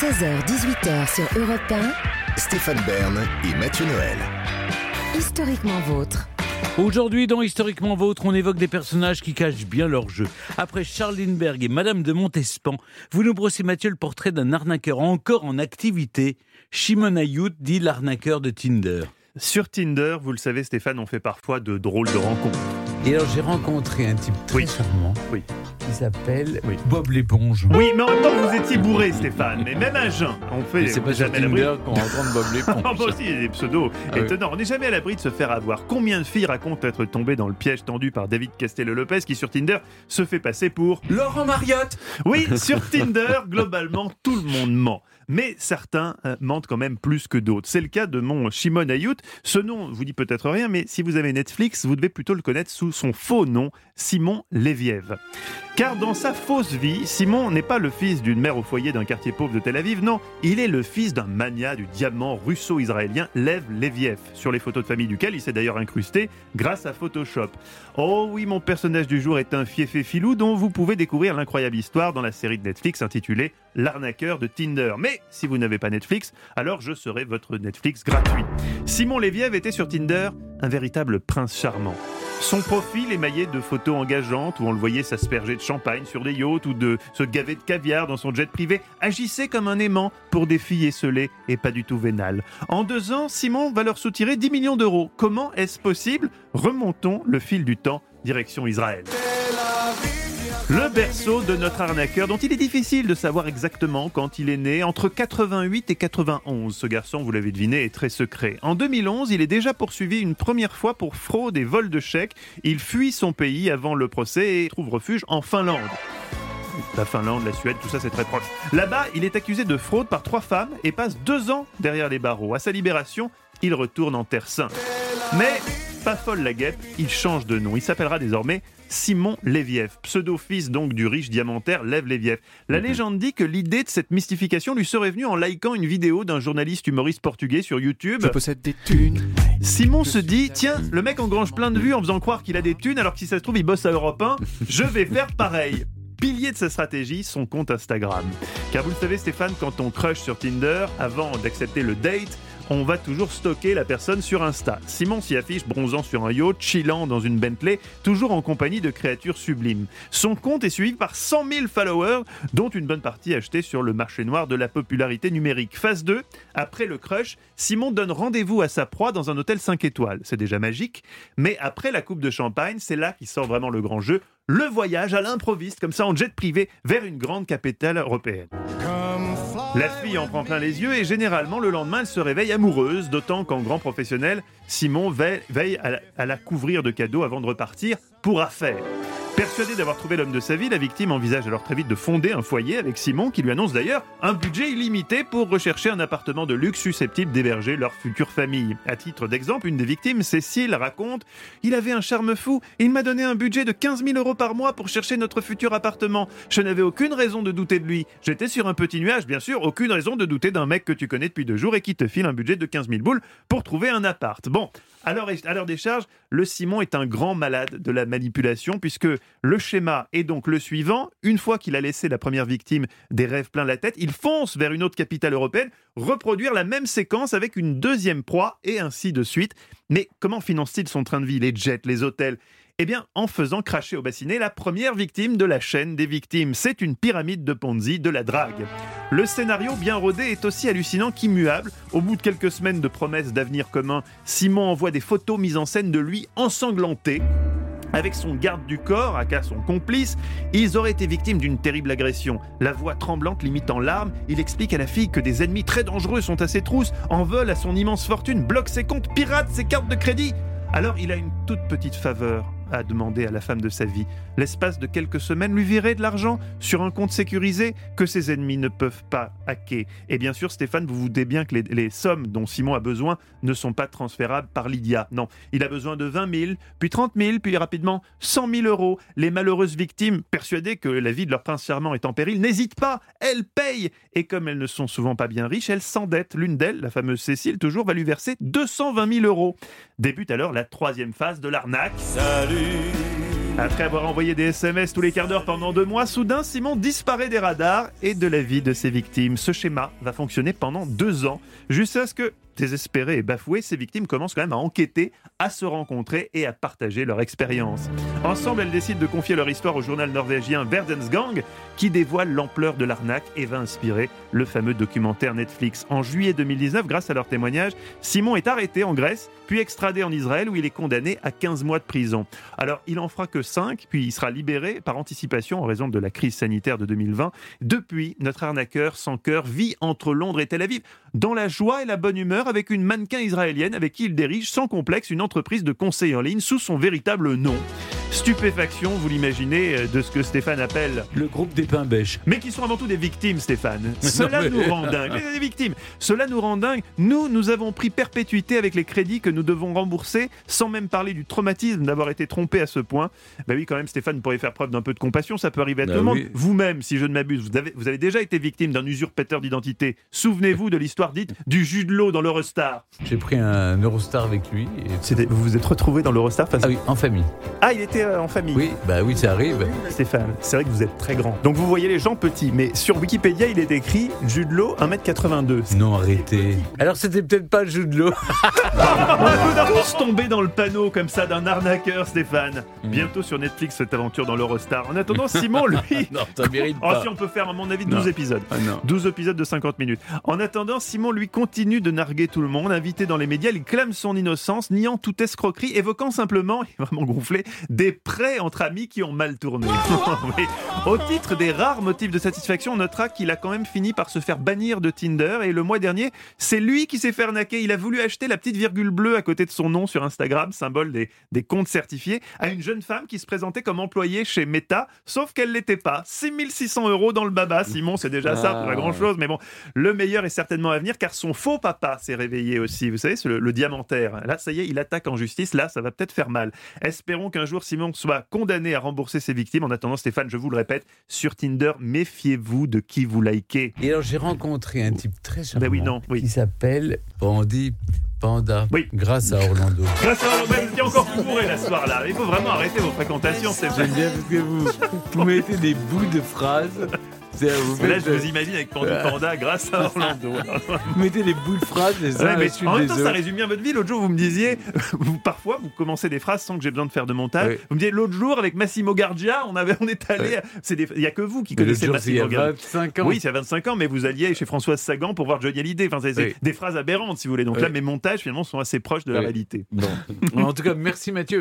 16h-18h sur Europe 1. Stéphane Bern et Mathieu Noël. Historiquement vôtre. Aujourd'hui, dans Historiquement Vôtre, on évoque des personnages qui cachent bien leur jeu. Après Charles Lindbergh et Madame de Montespan, vous nous brossez, Mathieu, le portrait d'un arnaqueur encore en activité. Shimon Ayut, dit l'arnaqueur de Tinder. Sur Tinder, vous le savez, Stéphane, on fait parfois de drôles de rencontres. Et alors, j'ai rencontré un type très Oui. charmant Oui. Qui s'appelle Oui. Bob l'éponge. Oui, mais en même temps, vous étiez bourré, Stéphane. Mais même à jeun, on fait c'est pas jamais à l'abri. Tinder qu'on rencontre Bob Ah, l'éponge. moi aussi, il y a des pseudos Ah oui. On n'est jamais à l'abri de se faire avoir. Combien de filles racontent être tombées dans le piège tendu par David Castello-Lopez qui, sur Tinder, se fait passer pour Laurent Mariotte Oui, sur Tinder, globalement, tout le monde ment. Mais certains euh, mentent quand même plus que d'autres. C'est le cas de mon Shimon Ayut. Ce nom vous dit peut-être rien, mais si vous avez Netflix, vous devez plutôt le connaître sous son faux nom, Simon Léviev. Car dans sa fausse vie, Simon n'est pas le fils d'une mère au foyer d'un quartier pauvre de Tel Aviv, non, il est le fils d'un mania du diamant russo-israélien Lev Leviev, sur les photos de famille duquel il s'est d'ailleurs incrusté grâce à Photoshop. Oh oui, mon personnage du jour est un fiefé filou dont vous pouvez découvrir l'incroyable histoire dans la série de Netflix intitulée L'arnaqueur de Tinder. Si vous n'avez pas Netflix, alors je serai votre Netflix gratuit. Simon Léviev était sur Tinder un véritable prince charmant. Son profil émaillé de photos engageantes où on le voyait s'asperger de champagne sur des yachts ou de se gaver de caviar dans son jet privé agissait comme un aimant pour des filles esselées et pas du tout vénales. En deux ans, Simon va leur soutirer 10 millions d'euros. Comment est-ce possible? Remontons le fil du temps, direction Israël. Le berceau de notre arnaqueur, dont il est difficile de savoir exactement quand il est né, entre 88 et 91. Ce garçon, vous l'avez deviné, est très secret. En 2011, il est déjà poursuivi une première fois pour fraude et vol de chèques. Il fuit son pays avant le procès et trouve refuge en Finlande. La Finlande, la Suède, tout ça c'est très proche. Là-bas, il est accusé de fraude par trois femmes et passe deux ans derrière les barreaux. À sa libération, il retourne en Terre Sainte. Mais, pas folle la guêpe, il change de nom. Il s'appellera désormais Simon Léviev, pseudo-fils donc du riche diamantaire Lev Léviev. La légende dit que l'idée de cette mystification lui serait venue en likant une vidéo d'un journaliste humoriste portugais sur YouTube. Je possède des thunes. Simon se dit tiens, le mec engrange plein de vues en faisant croire qu'il a des thunes alors que si ça se trouve il bosse à Europe 1, je vais faire pareil. Pilier de sa stratégie, son compte Instagram. Car vous le savez Stéphane, quand on crush sur Tinder, avant d'accepter le date, on va toujours stocker la personne sur Insta. Simon s'y affiche bronzant sur un yacht, chillant dans une Bentley, toujours en compagnie de créatures sublimes. Son compte est suivi par 100 000 followers, dont une bonne partie achetés sur le marché noir de la popularité numérique. Phase 2, après le crush, Simon donne rendez-vous à sa proie dans un hôtel 5 étoiles. C'est déjà magique, mais après la coupe de champagne, c'est là qu'il sort vraiment le grand jeu. Le voyage à l'improviste, comme ça en jet privé, vers une grande capitale européenne. La fille en prend plein les yeux et généralement le lendemain elle se réveille amoureuse, d'autant qu'en grand professionnel, Simon veille, à, la, couvrir de cadeaux avant de repartir pour affaire. D'avoir trouvé l'homme de sa vie, la victime envisage alors très vite de fonder un foyer avec Simon, qui lui annonce d'ailleurs un budget illimité pour rechercher un appartement de luxe susceptible d'héberger leur future famille. À titre d'exemple, une des victimes, Cécile, raconte Il avait un charme fou, il m'a donné un budget de 15 000 euros par mois pour chercher notre futur appartement. Je n'avais aucune raison de douter de lui. J'étais sur un petit nuage, bien sûr, aucune raison de douter d'un mec que tu connais depuis deux jours et qui te file un budget de 15 000 boules pour trouver un appart. Bon, à l'heure des charges, le Simon est un grand malade de la manipulation puisque le schéma est donc le suivant. Une fois qu'il a laissé la première victime des rêves plein la tête, il fonce vers une autre capitale européenne, reproduire la même séquence avec une deuxième proie et ainsi de suite. Mais comment finance-t-il son train de vie, les jets, les hôtels? Eh bien, en faisant cracher au bassinet la première victime de la chaîne des victimes. C'est une pyramide de Ponzi, de la drague. Le scénario bien rodé est aussi hallucinant qu'immuable. Au bout de quelques semaines de promesses d'avenir commun, Simon envoie des photos mises en scène de lui ensanglanté. Avec son garde du corps, aka son complice, ils auraient été victimes d'une terrible agression. La voix tremblante, limite en larmes, il explique à la fille que des ennemis très dangereux sont à ses trousses, en veulent à son immense fortune, bloquent ses comptes, piratent ses cartes de crédit. Alors il a une toute petite faveur à demander à la femme de sa vie. L'espace de quelques semaines lui virer de l'argent sur un compte sécurisé que ses ennemis ne peuvent pas hacker. Et bien sûr, Stéphane, vous vous doutez bien que les, les sommes dont Simon a besoin ne sont pas transférables par Lydia. Non, il a besoin de 20 000, puis 30 000, puis rapidement 100 000 euros. Les malheureuses victimes, persuadées que la vie de leur prince charmant est en péril, n'hésitent pas, elles payent. Et comme elles ne sont souvent pas bien riches, elles s'endettent. L'une d'elles, la fameuse Cécile, toujours va lui verser 220 000 euros. Débute alors la troisième phase de l'arnaque. Salut, Après avoir envoyé des SMS tous les quarts d'heure pendant deux mois, soudain Simon disparaît des radars et de la vie de ses victimes. Ce schéma va fonctionner pendant deux ans, jusqu'à ce que Désespérées et bafouées, ces victimes commencent quand même à enquêter, à se rencontrer et à partager leur expérience. Ensemble, elles décident de confier leur histoire au journal norvégien Verdensgang, qui dévoile l'ampleur de l'arnaque et va inspirer le fameux documentaire Netflix. En juillet 2019, grâce à leur témoignage, Simon est arrêté en Grèce, puis extradé en Israël, où il est condamné à 15 mois de prison. Alors, il en fera que 5, puis il sera libéré par anticipation en raison de la crise sanitaire de 2020. Depuis, notre arnaqueur sans cœur vit entre Londres et Tel Aviv, dans la joie et la bonne humeur, avec une mannequin israélienne avec qui il dirige sans complexe une entreprise de conseil en ligne sous son véritable nom. Stupéfaction, vous l'imaginez, euh, de ce que Stéphane appelle Le groupe des pains bêches. mais qui sont avant tout des victimes, Stéphane. Cela mais- nous rend dingue. Des victimes. Cela nous rend dingue. Nous, nous avons pris perpétuité avec les crédits que nous devons rembourser, sans même parler du traumatisme d'avoir été trompé à ce point. Bah oui, quand même, Stéphane, vous pourriez faire preuve d'un peu de compassion. Ça peut arriver à Bah tout le monde. Vous-même, si je ne m'abuse, vous avez, vous avez déjà été victime d'un usurpateur d'identité. Souvenez-vous de l'histoire dite du jus de l'eau dans l'Eurostar. J'ai pris un Eurostar avec lui. et- Vous vous êtes retrouvé dans l'Eurostar face Ah oui, en famille. Ah, il était euh, en famille. Oui, bah oui, ça arrive. Stéphane, c'est vrai que vous êtes très grand. Donc vous voyez les gens petits, mais sur Wikipédia, il est écrit Jude Law 1m82. Non, arrêtez. Alors, c'était peut-être pas le jus de l'eau. On peut tous tomber dans le panneau comme ça d'un arnaqueur, Stéphane. Bientôt sur Netflix cette aventure dans l'Eurostar. En attendant, Simon, lui. non, ça mérite Oh, pas. si on peut faire, à mon avis, Non. 12 épisodes. Ah non. 12 épisodes de 50 minutes. En attendant, Simon lui continue de narguer tout le monde, invité dans les médias, il clame son innocence, niant toute escroquerie, évoquant simplement, il est vraiment gonflé, des prêts entre amis qui ont mal tourné. Oui. Au titre des rares motifs de satisfaction, on notera qu'il a quand même fini par se faire bannir de Tinder et le mois dernier, c'est lui qui s'est fait arnaquer. Il a voulu acheter la petite virgule bleue à côté de son nom sur Instagram, symbole des, des comptes certifiés, à une jeune femme qui se présentait comme employée chez Meta, sauf qu'elle l'était pas. 6600 euros dans le baba, Simon, c'est déjà ça, pas Ah. grand chose, mais bon, le meilleur est certainement à venir car son faux papa s'est réveillé aussi. Vous savez, c'est le, le diamantaire. Là, ça y est, il attaque en justice. Là, ça va peut-être faire mal. Espérons qu'un jour Simon soit condamné à rembourser ses victimes. En attendant, Stéphane, je vous le répète, sur Tinder, méfiez-vous de qui vous likez. Et alors, j'ai rencontré un type très charmant Ben oui, non, oui. qui s'appelle Pandy Panda, Oui. grâce à Orlando. Grâce à vous étiez encore plus bourré la soir là. Il faut vraiment arrêter vos fréquentations, c'est J'aime bien parce que vous, vous mettez des bouts de phrases. Là, je vous imagine avec Pandu Panda grâce à Orlando. vous mettez des bouts de phrases les uns Ouais, mais en même temps, ça résume bien votre vie. L'autre jour, vous me disiez, vous, parfois, vous commencez des phrases sans que j'ai besoin de faire de montage. Oui. Vous me disiez, l'autre jour, avec Massimo Gardia, on, avait, on est allé. Oui. Il n'y a que vous qui Mais connaissez jour, c'est il y a Massimo Gardia. 25 ans. Oui, c'est à 25 ans, mais vous alliez chez Françoise Sagan pour voir Johnny Hallyday. Enfin, c'est Oui. des phrases aberrantes, si vous voulez. Donc Oui. là, mes montages, finalement, sont assez proches de la Oui. réalité. Bon. en tout cas, merci Mathieu.